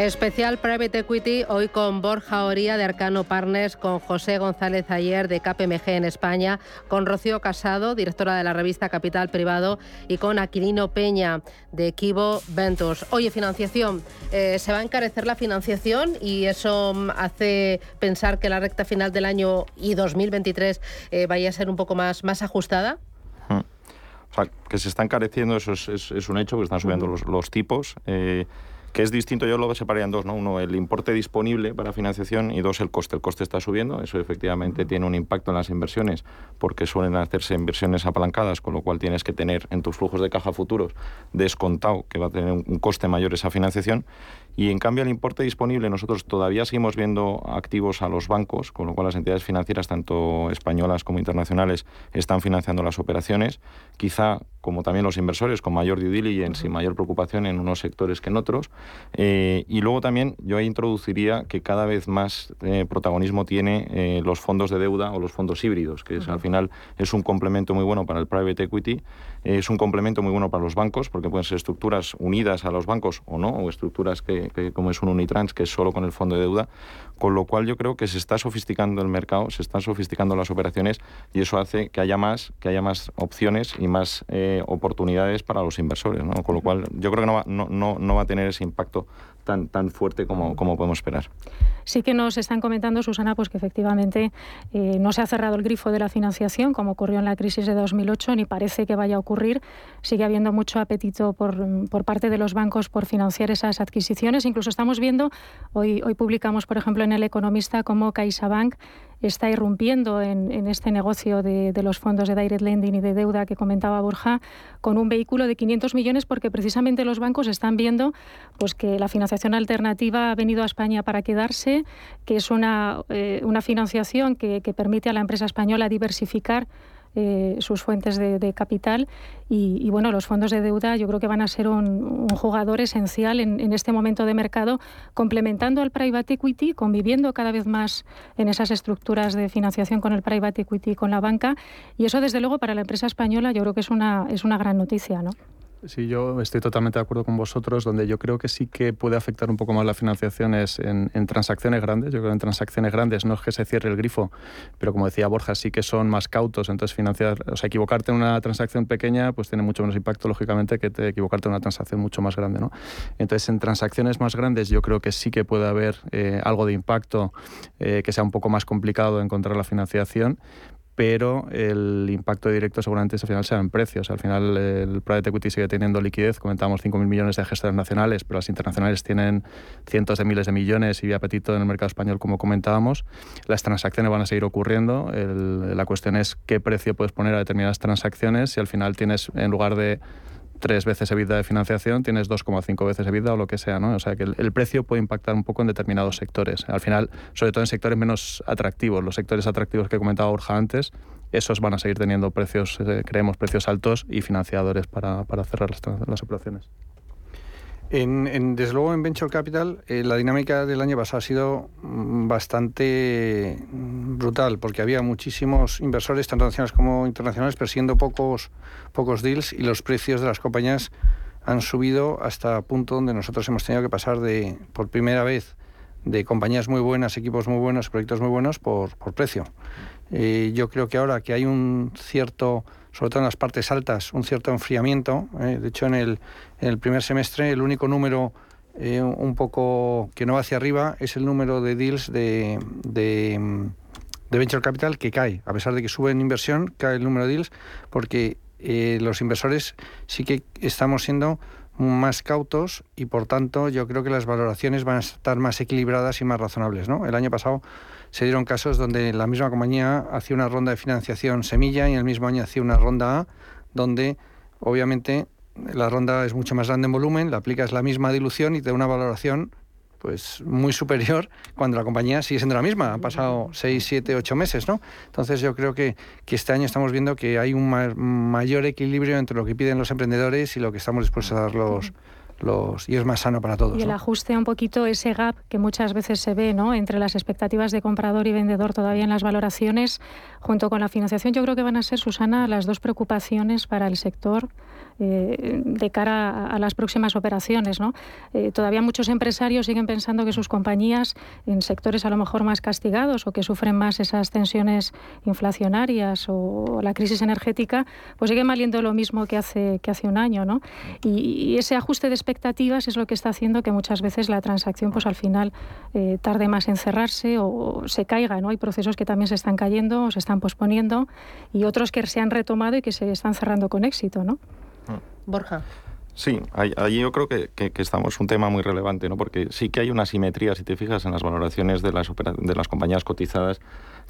Especial Private Equity, hoy con Borja Oría de Arcano Partners, con José González Ayer de KPMG en España, con Rocío Casado, directora de la revista Capital Privado, y con Aquilino Peña de Equivo Ventures. Oye, financiación, eh, ¿se va a encarecer la financiación y eso hace pensar que la recta final del año y 2023 eh, vaya a ser un poco más, más ajustada? Hmm. O sea, que se está encareciendo, eso es, un hecho, que están subiendo los, los tipos. Eh, que es distinto, yo lo separaría en dos, ¿no? Uno, el importe disponible para financiación y dos, el coste. El coste está subiendo, eso efectivamente tiene un impacto en las inversiones porque suelen hacerse inversiones apalancadas, con lo cual tienes que tener en tus flujos de caja futuros descontado que va a tener un coste mayor esa financiación y en cambio el importe disponible nosotros todavía seguimos viendo activos a los bancos, con lo cual las entidades financieras, tanto españolas como internacionales, están financiando las operaciones. Quizá, como también los inversores, con mayor due diligence y mayor preocupación en unos sectores que en otros. Eh, y luego también yo introduciría que cada vez más eh, protagonismo tiene eh, los fondos de deuda o los fondos híbridos, que es, al final es un complemento muy bueno para el private equity, es un complemento muy bueno para los bancos, porque pueden ser estructuras unidas a los bancos o no, o estructuras que como es un Unitrans, que es solo con el fondo de deuda, con lo cual yo creo que se está sofisticando el mercado, se están sofisticando las operaciones y eso hace que haya más, que haya más opciones y más eh, oportunidades para los inversores, ¿no? con lo cual yo creo que no va, no, no, no va a tener ese impacto tan, tan fuerte como, como podemos esperar. Sí que nos están comentando, Susana, pues que efectivamente eh, no se ha cerrado el grifo de la financiación, como ocurrió en la crisis de 2008, ni parece que vaya a ocurrir. Sigue habiendo mucho apetito por, por parte de los bancos por financiar esas adquisiciones. Incluso estamos viendo, hoy, hoy publicamos, por ejemplo, en El Economista, cómo CaixaBank está irrumpiendo en, este negocio de, los fondos de direct lending y de deuda que comentaba Borja con un vehículo de 500 millones porque precisamente los bancos están viendo pues que la financiación alternativa ha venido a España para quedarse, que es una, eh, una financiación que, que permite a la empresa española diversificar eh, sus fuentes de, capital y, bueno, los fondos de deuda yo creo que van a ser un, jugador esencial en, este momento de mercado, complementando al private equity, conviviendo cada vez más en esas estructuras de financiación con el private equity y con la banca y eso desde luego para la empresa española yo creo que es una, es una gran noticia, ¿no? Sí, yo estoy totalmente de acuerdo con vosotros, donde yo creo que sí que puede afectar un poco más la financiación es en, transacciones grandes. Yo creo que en transacciones grandes no es que se cierre el grifo, pero como decía Borja, sí que son más cautos. Entonces, financiar, o sea, equivocarte en una transacción pequeña, pues tiene mucho menos impacto, lógicamente, que te, equivocarte en una transacción mucho más grande. ¿no? Entonces, en transacciones más grandes, yo creo que sí que puede haber eh, algo de impacto eh, que sea un poco más complicado encontrar la financiación, pero el impacto directo seguramente al final será en precios. Al final el private equity sigue teniendo liquidez, comentábamos 5.000 millones de gestores nacionales, pero las internacionales tienen cientos de miles de millones y apetito en el mercado español, como comentábamos. Las transacciones van a seguir ocurriendo. la cuestión es qué precio puedes poner a determinadas transacciones si al final tienes, en lugar de tres veces EBITDA de financiación, tienes 2,5 veces EBITDA o lo que sea, ¿no? O sea que el, precio puede impactar un poco en determinados sectores. Al final, sobre todo en sectores menos atractivos, los sectores atractivos que comentaba Borja antes, esos van a seguir teniendo precios, eh, creemos, precios altos y financiadores para, para cerrar las, las operaciones. En, desde luego en Venture Capital eh, la dinámica del año pasado ha sido mm, bastante mm, brutal porque había muchísimos inversores, tanto nacionales como internacionales, persiguiendo pocos, pocos deals y los precios de las compañías han subido hasta punto donde nosotros hemos tenido que pasar de, por primera vez de compañías muy buenas, equipos muy buenos, proyectos muy buenos por, por precio. Eh, yo creo que ahora que hay un cierto sobre todo en las partes altas, un cierto enfriamiento. ¿eh? de hecho, en el, en el, primer semestre el único número eh, un poco que no va hacia arriba es el número de deals de, de, Venture Capital que cae. A pesar de que sube en inversión, cae el número de deals porque eh, los inversores sí que estamos siendo más cautos y por tanto yo creo que las valoraciones van a estar más equilibradas y más razonables. ¿no? El año pasado se dieron casos donde la misma compañía hacía una ronda de financiación semilla y el mismo año hacía una ronda A, donde obviamente la ronda es mucho más grande en volumen, la aplicas la misma dilución y te da una valoración pues muy superior cuando la compañía sigue siendo la misma. Han pasado 6, 7, 8 meses, ¿no? Entonces yo creo que, que este año estamos viendo que hay un mayor equilibrio entre lo que piden los emprendedores y lo que estamos dispuestos a dar los, y es más sano para todos. Y el ajuste un poquito ese gap que muchas veces se ve ¿no? entre las expectativas de comprador y vendedor todavía en las valoraciones, junto con la financiación, yo creo que van a ser, Susana, las dos preocupaciones para el sector eh, de cara a, las próximas operaciones. Eh, todavía muchos empresarios siguen pensando que sus compañías en sectores a lo mejor más castigados o que sufren más esas tensiones inflacionarias o la crisis energética, pues siguen valiendo lo mismo que hace, un año. Y, ese ajuste de expectativas es lo que está haciendo que muchas veces la transacción pues al final eh, tarde más en cerrarse o, se caiga. ¿no? Hay procesos que también se están cayendo o se están posponiendo y otros que se han retomado y que se están cerrando con éxito. Borja. Sí, allí yo creo que, que, estamos un tema muy relevante, ¿no? porque sí que hay una simetría, si te fijas, en las valoraciones de las, de las compañías cotizadas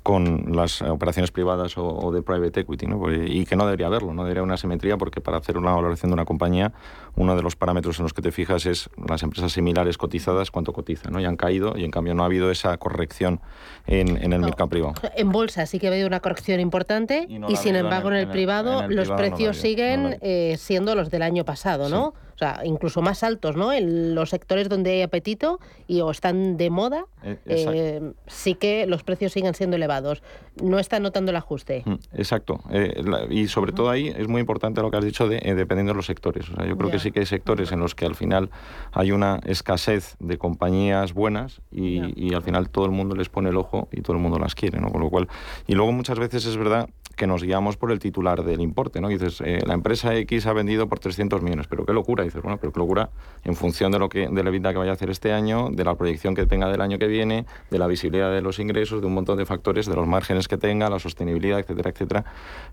con las operaciones privadas o, de private equity, ¿no? y que no debería haberlo, no debería haber una simetría porque para hacer una valoración de una compañía, uno de los parámetros en los que te fijas es las empresas similares cotizadas, cuánto cotizan, ¿no? y han caído y en cambio no ha habido esa corrección en, el mercado privado. En bolsa sí que ha habido una corrección importante y, sin embargo en el, privado los precios siguen eh, siendo los del año pasado, ¿no? O sea, incluso más altos, ¿no? En los sectores donde hay apetito y o están de moda, eh, eh, sí que los precios siguen siendo elevados. No están notando el ajuste. Mm, exacto. Eh, y sobre todo ahí es muy importante lo que has dicho de dependiendo de los sectores. O sea, yo creo que sí que hay sectores en los que al final hay una escasez de compañías buenas y, y, al final todo el mundo les pone el ojo y todo el mundo las quiere, ¿no? Con lo cual, y luego muchas veces es verdad que nos guiamos por el titular del importe, ¿no? dices, eh, la empresa X ha vendido por 300 millones, pero qué locura. dices, bueno, pero qué locura en función de lo que de la vida que vaya a hacer este año, de la proyección que tenga del año que viene, de la visibilidad de los ingresos, de un montón de factores, de los márgenes que tenga, la sostenibilidad, etcétera, etcétera,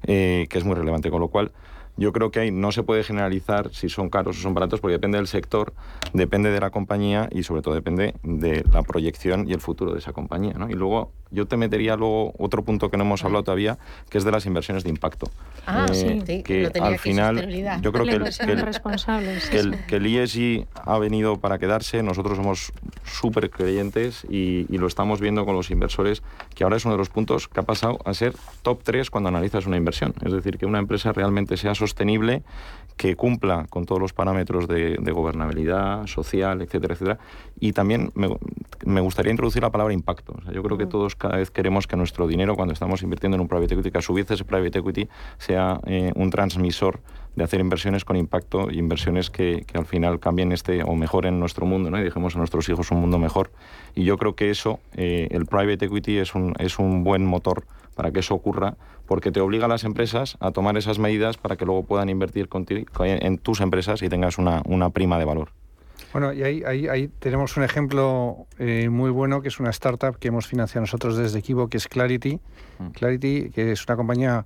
eh, que es muy relevante. Con lo cual, yo creo que ahí no se puede generalizar si son caros o son baratos, porque depende del sector, depende de la compañía y sobre todo depende de la proyección y el futuro de esa compañía. ¿no? Y luego yo te metería luego otro punto que no hemos hablado todavía, que es de las inversiones de impacto. Ah, eh, sí, que al final yo creo que el, que, el, ESG ha venido para quedarse, nosotros somos súper creyentes y, y, lo estamos viendo con los inversores, que ahora es uno de los puntos que ha pasado a ser top 3 cuando analizas una inversión. Es decir, que una empresa realmente sea sostenible, que cumpla con todos los parámetros de, gobernabilidad social, etcétera, etcétera. Y también me, me gustaría introducir la palabra impacto. yo creo que todos cada vez queremos que nuestro dinero, cuando estamos invirtiendo en un private equity, que a su vez ese private equity sea eh, un transmisor de hacer inversiones con impacto, inversiones que, que, al final cambien este o mejoren nuestro mundo, ¿no? y dejemos a nuestros hijos un mundo mejor. Y yo creo que eso, eh, el private equity es un, es un buen motor para que eso ocurra, porque te obliga a las empresas a tomar esas medidas para que luego puedan invertir en tus empresas y tengas una, una prima de valor. Bueno, y ahí, ahí, ahí tenemos un ejemplo eh, muy bueno, que es una startup que hemos financiado nosotros desde Equivo, que es Clarity. Mm. Clarity, que es una compañía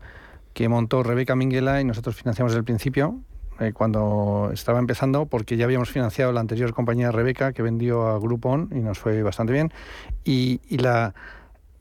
que montó Rebeca Minguela y nosotros financiamos desde el principio, eh, cuando estaba empezando, porque ya habíamos financiado la anterior compañía Rebeca, que vendió a Groupon y nos fue bastante bien. Y, y la,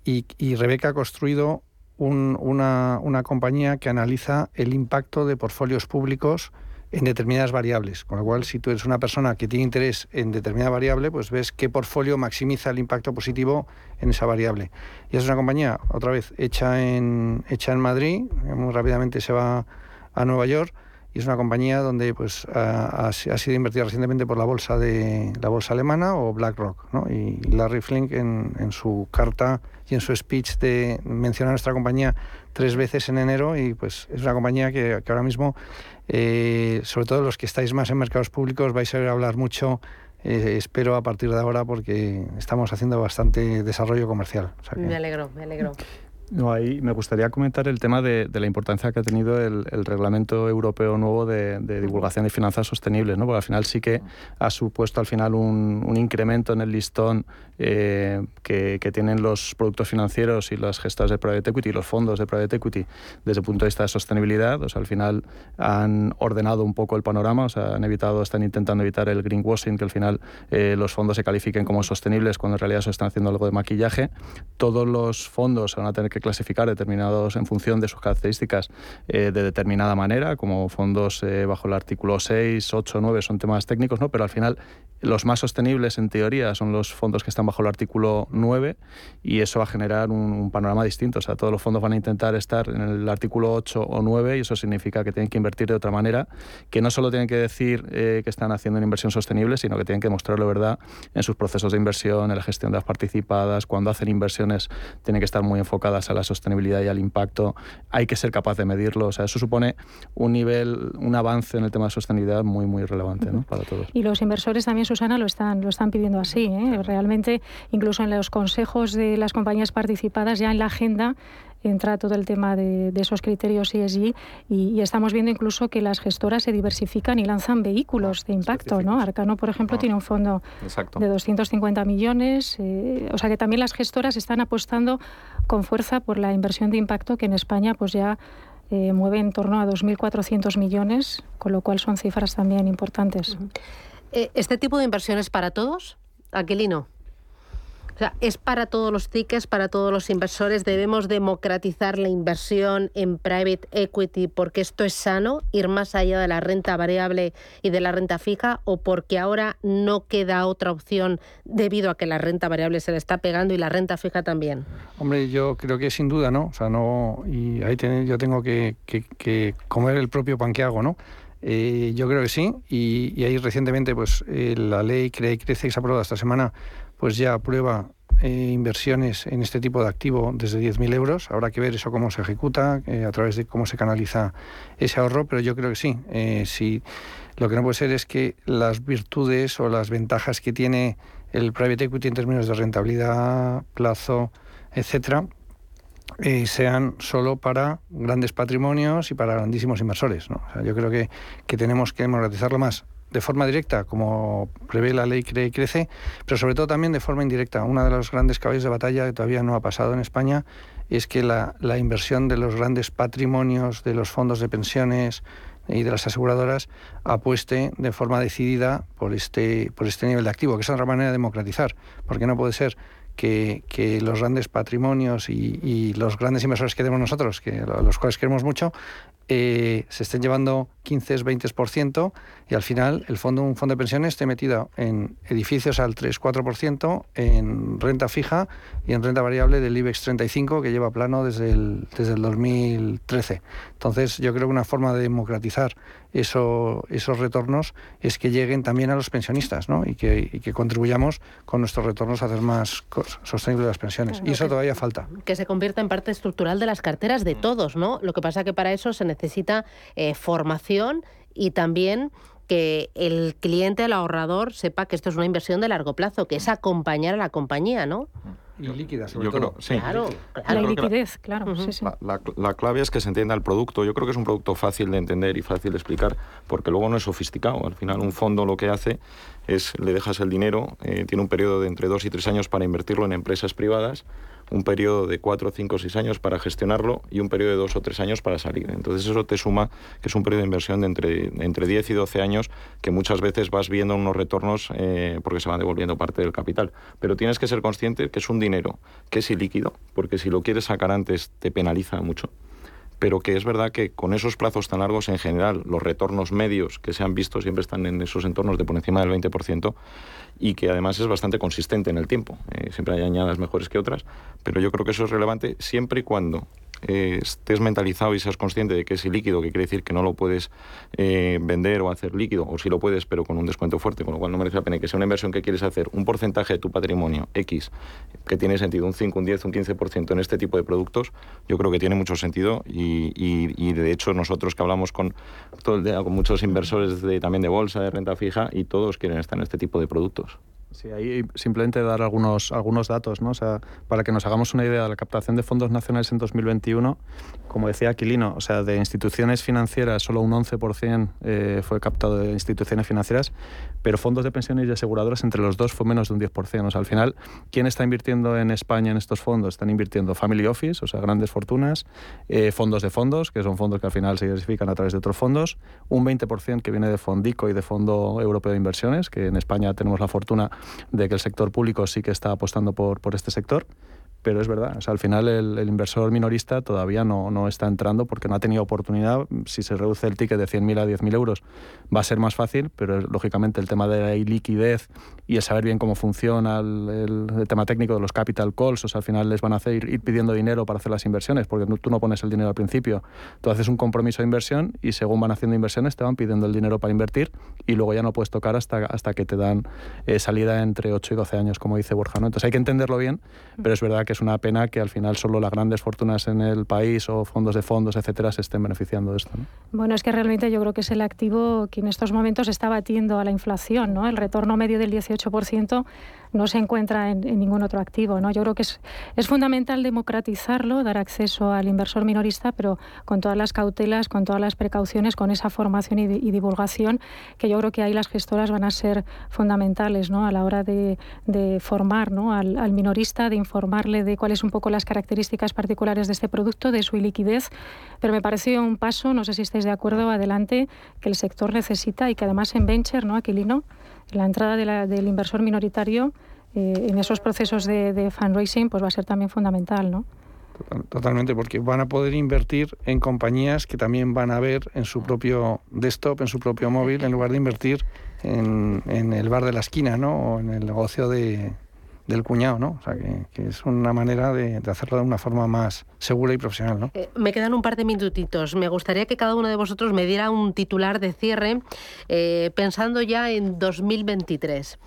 y, y Rebeca ha construido un, una, una compañía que analiza el impacto de portfolios públicos en determinadas variables. Con lo cual, si tú eres una persona que tiene interés en determinada variable, pues ves qué portfolio maximiza el impacto positivo en esa variable. Y es una compañía, otra vez, hecha en, hecha en Madrid, muy rápidamente se va a Nueva York y es una compañía donde pues ha, ha, sido invertida recientemente por la bolsa de la bolsa alemana o BlackRock ¿no? y Larry Flink en, en, su carta y en su speech de menciona a nuestra compañía tres veces en enero y pues es una compañía que, ahora mismo eh, sobre todo los que estáis más en mercados públicos vais a hablar mucho eh, espero a partir de ahora porque estamos haciendo bastante desarrollo comercial. Me alegro, me alegro. No, ahí me gustaría comentar el tema de, la importancia que ha tenido el, reglamento europeo nuevo de, divulgación de finanzas sostenibles, ¿no? porque al final sí que ha supuesto al final un, incremento en el listón eh, que, tienen los productos financieros y las gestas de private equity y los fondos de private equity desde el punto de vista de sostenibilidad. O sea, al final han ordenado un poco el panorama, o sea, han evitado, están intentando evitar el greenwashing, que al final eh, los fondos se califiquen como sostenibles cuando en realidad se están haciendo algo de maquillaje. Todos los fondos van a tener que clasificar determinados en función de sus características eh, de determinada manera, como fondos eh, bajo el artículo 6, 8, 9 son temas técnicos, ¿no? pero al final los más sostenibles en teoría son los fondos que están bajo el artículo 9 y eso va a generar un, panorama distinto. O sea, todos los fondos van a intentar estar en el artículo 8 o 9 y eso significa que tienen que invertir de otra manera, que no solo tienen que decir eh, que están haciendo una inversión sostenible, sino que tienen que mostrarlo verdad en sus procesos de inversión, en la gestión de las participadas, cuando hacen inversiones tienen que estar muy enfocadas a la sostenibilidad y al impacto, hay que ser capaz de medirlo. O sea, eso supone un nivel, un avance en el tema de sostenibilidad muy, muy relevante ¿no? para todos. Y los inversores también, Susana, lo están, lo están pidiendo así. ¿eh? Realmente, incluso en los consejos de las compañías participadas, ya en la agenda, entra todo el tema de, esos criterios ESG y, y, estamos viendo incluso que las gestoras se diversifican y lanzan vehículos de impacto. ¿no? Arcano, por ejemplo, ah. tiene un fondo de 250 millones. Eh, o sea que también las gestoras están apostando con fuerza por la inversión de impacto que en España pues ya eh, mueve en torno a 2.400 millones, con lo cual son cifras también importantes. Eh, ¿Este tipo de inversiones para todos? Aquilino. Es para todos los tickets, para todos los inversores. Debemos democratizar la inversión en private equity porque esto es sano, ir más allá de la renta variable y de la renta fija, o porque ahora no queda otra opción debido a que la renta variable se le está pegando y la renta fija también. Hombre, yo creo que sin duda, ¿no? O sea, no. Y ahí yo tengo que, comer el propio pan que hago, ¿no? Eh, yo creo que sí, y, ahí recientemente pues eh, la ley Cree y Crece que se ha aprobado esta semana pues ya aprueba eh, inversiones en este tipo de activo desde 10.000 euros. Habrá que ver eso cómo se ejecuta, eh, a través de cómo se canaliza ese ahorro, pero yo creo que sí. Eh, lo que no puede ser es que las virtudes o las ventajas que tiene el private equity en términos de rentabilidad, plazo, etcétera, sean solo para grandes patrimonios y para grandísimos inversores. yo creo que, que tenemos que democratizarlo más de forma directa, como prevé la ley Cree y Crece, pero sobre todo también de forma indirecta. Una de los grandes caballos de batalla que todavía no ha pasado en España es que la, inversión de los grandes patrimonios, de los fondos de pensiones y de las aseguradoras apueste de forma decidida por este, por este nivel de activo, que es otra manera de democratizar, porque no puede ser que, los grandes patrimonios y, los grandes inversores que tenemos nosotros, que a los cuales queremos mucho, eh, se estén llevando 15, 20% y al final el fondo, un fondo de pensiones esté metido en edificios al 3, 4%, en renta fija y en renta variable del IBEX 35 que lleva plano desde el, desde el 2013. Entonces yo creo que una forma de democratizar eso, esos retornos es que lleguen también a los pensionistas ¿no? y, que, y que contribuyamos con nuestros retornos a hacer más sostenibles las pensiones. y eso todavía falta. Que se convierta en parte estructural de las carteras de todos, ¿no? Lo que pasa que para eso se necesita eh, formación y también que el cliente, el ahorrador, sepa que esto es una inversión de largo plazo, que es acompañar a la compañía, ¿no? Y líquida, sobre todo. Claro, La liquidez, claro. La, clave es que se entienda el producto. Yo creo que es un producto fácil de entender y fácil de explicar, porque luego no es sofisticado. Al final, un fondo lo que hace es le dejas el dinero, eh, tiene un periodo de entre dos y tres años para invertirlo en empresas privadas un periodo de 4, 5, 6 años para gestionarlo y un periodo de 2 o 3 años para salir. Entonces eso te suma que es un periodo de inversión de entre, entre 10 y 12 años que muchas veces vas viendo unos retornos eh, porque se van devolviendo parte del capital. Pero tienes que ser consciente que es un dinero que es ilíquido, porque si lo quieres sacar antes te penaliza mucho pero que es verdad que con esos plazos tan largos en general, los retornos medios que se han visto siempre están en esos entornos de por encima del 20% y que además es bastante consistente en el tiempo. Eh, siempre hay añadas mejores que otras, pero yo creo que eso es relevante siempre y cuando eh, estés mentalizado y seas consciente de que es ilíquido, que quiere decir que no lo puedes eh, vender o hacer líquido, o si lo puedes, pero con un descuento fuerte, con lo cual no merece la pena que sea una inversión que quieres hacer, un porcentaje de tu patrimonio X, que tiene sentido, un 5, un 10, un 15% en este tipo de productos, yo creo que tiene mucho sentido y, y, de hecho nosotros que hablamos con, todo el día, con muchos inversores de, también de bolsa, de renta fija, y todos quieren estar en este tipo de productos. Sí, ahí simplemente dar algunos, algunos datos, ¿no? O sea, para que nos hagamos una idea de la captación de fondos nacionales en 2021, como decía Aquilino, o sea, de instituciones financieras solo un 11% eh, fue captado de instituciones financieras, pero fondos de pensiones y aseguradoras entre los dos fue menos de un 10%. O sea, al final, ¿quién está invirtiendo en España en estos fondos? Están invirtiendo Family Office, o sea, grandes fortunas, eh, fondos de fondos, que son fondos que al final se diversifican a través de otros fondos, un 20% que viene de Fondico y de Fondo Europeo de Inversiones, que en España tenemos la fortuna de que el sector público sí que está apostando por, por este sector pero es verdad, o sea, al final el, inversor minorista todavía no, no, está entrando porque no ha tenido oportunidad. Si se reduce el ticket de 100.000 a 10.000 euros va a ser más fácil, pero lógicamente el tema de la liquidez y el saber bien cómo funciona el, tema técnico de los capital calls, o sea, al final les van a hacer ir pidiendo dinero para hacer las inversiones, porque tú no pones el dinero al principio, tú haces un compromiso de inversión y según van haciendo inversiones te van pidiendo el dinero para invertir y luego ya no puedes tocar hasta, hasta que te dan eh, salida entre 8 y 12 años, como dice Borja. ¿no? Entonces hay que entenderlo bien, pero es verdad que es una pena que al final solo las grandes fortunas en el país o fondos de fondos, etcétera, se estén beneficiando de esto. Bueno, es que realmente yo creo que es el activo que en estos momentos está batiendo a la inflación, ¿no? El retorno medio del 18% no se encuentra en, ningún otro activo. ¿no? Yo creo que es, fundamental democratizarlo, dar acceso al inversor minorista, pero con todas las cautelas, con todas las precauciones, con esa formación y, divulgación, que yo creo que ahí las gestoras van a ser fundamentales ¿no? a la hora de, formar ¿no? al, minorista, de informarle de cuáles son un poco las características particulares de este producto, de su liquidez. Pero me parece un paso, no sé si estáis de acuerdo, adelante, que el sector necesita y que además en Venture, ¿no, Aquilino? La entrada del inversor minoritario eh, en esos procesos de, fundraising pues va a ser también fundamental, ¿no? Totalmente, porque van a poder invertir en compañías que también van a ver en su propio desktop, en su propio móvil, en lugar de invertir en, en el bar de la esquina, ¿no? O en el negocio de, del cuñado, ¿no? O sea, que, es una manera de, hacerlo de una forma más segura y profesional, ¿no? Eh, me quedan un par de minutitos. Me gustaría que cada uno de vosotros me diera un titular de cierre eh, pensando ya en 2023.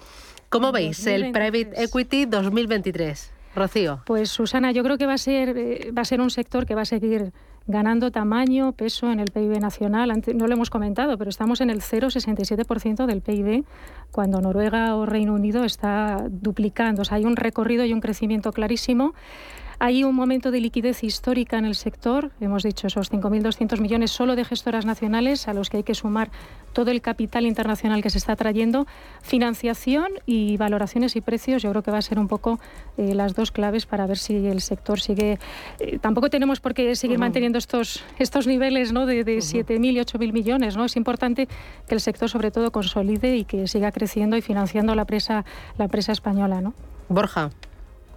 ¿Cómo veis el Private Equity 2023? Rocío. Pues Susana, yo creo que va a ser, eh, va a ser un sector que va a seguir ganando tamaño, peso en el PIB nacional. no lo hemos comentado, pero estamos en el 0,67% del PIB, cuando Noruega o Reino Unido está duplicando. O sea, hay un recorrido y un crecimiento clarísimo. Hay un momento de liquidez histórica en el sector, hemos dicho esos 5.200 millones solo de gestoras nacionales a los que hay que sumar todo el capital internacional que se está trayendo, financiación y valoraciones y precios, yo creo que va a ser un poco eh, las dos claves para ver si el sector sigue. Eh, tampoco tenemos por qué seguir manteniendo estos, estos niveles ¿no? de, de 7.000 y 8.000 millones. ¿no? Es importante que el sector sobre todo consolide y que siga creciendo y financiando la presa, la presa española. ¿no? Borja.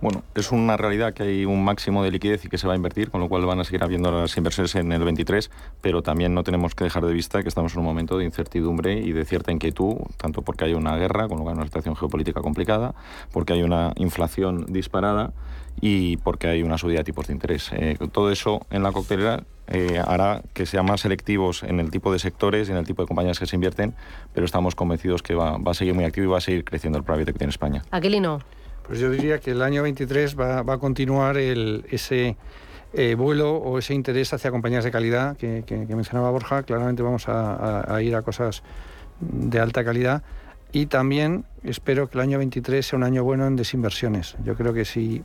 Bueno, es una realidad que hay un máximo de liquidez y que se va a invertir, con lo cual van a seguir habiendo las inversiones en el 23, pero también no tenemos que dejar de vista que estamos en un momento de incertidumbre y de cierta inquietud, tanto porque hay una guerra, con lo cual una situación geopolítica complicada, porque hay una inflación disparada y porque hay una subida de tipos de interés. Eh, todo eso en la coctelera eh, hará que sean más selectivos en el tipo de sectores y en el tipo de compañías que se invierten, pero estamos convencidos que va, va a seguir muy activo y va a seguir creciendo el private equity en España. Aquilino. Pues yo diría que el año 23 va, a continuar ese eh, vuelo o ese interés hacia compañías de calidad que, mencionaba Borja. Claramente vamos a, ir a cosas de alta calidad. Y también espero que el año 23 sea un año bueno en desinversiones. Yo creo que si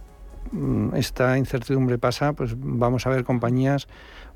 mm, esta incertidumbre pasa, pues vamos a ver compañías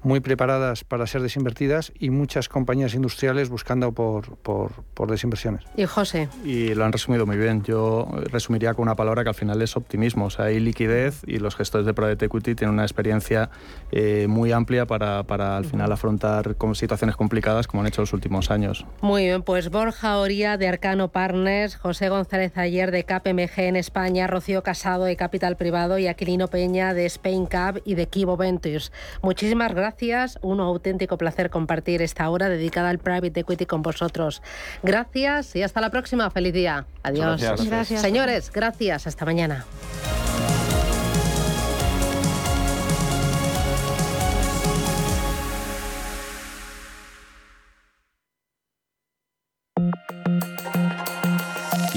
muy preparadas para ser desinvertidas y muchas compañías industriales buscando por, por, por, desinversiones. Y José. Y lo han resumido muy bien. Yo resumiría con una palabra que al final es optimismo. O sea, hay liquidez y los gestores de private equity tienen una experiencia eh, muy amplia para, para al final afrontar con situaciones complicadas como han hecho los últimos años. Muy bien, pues Borja Oría de Arcano Partners, José González Ayer de KPMG en España, Rocío Casado de Capital Privado y Aquilino Peña de Spain Cap y de Kibo Ventures. Muchísimas gracias gracias. Un auténtico placer compartir esta hora dedicada al private equity con vosotros. Gracias y hasta la próxima. Feliz día. Adiós. Gracias. Gracias. Señores, gracias. Hasta mañana.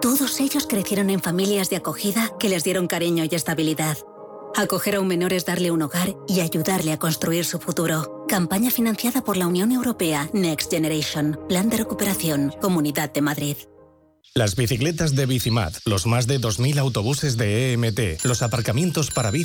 Todos ellos crecieron en familias de acogida que les dieron cariño y estabilidad. Acoger a un menor es darle un hogar y ayudarle a construir su futuro. Campaña financiada por la Unión Europea Next Generation. Plan de recuperación. Comunidad de Madrid. Las bicicletas de Bicimat, los más de 2.000 autobuses de EMT, los aparcamientos para bici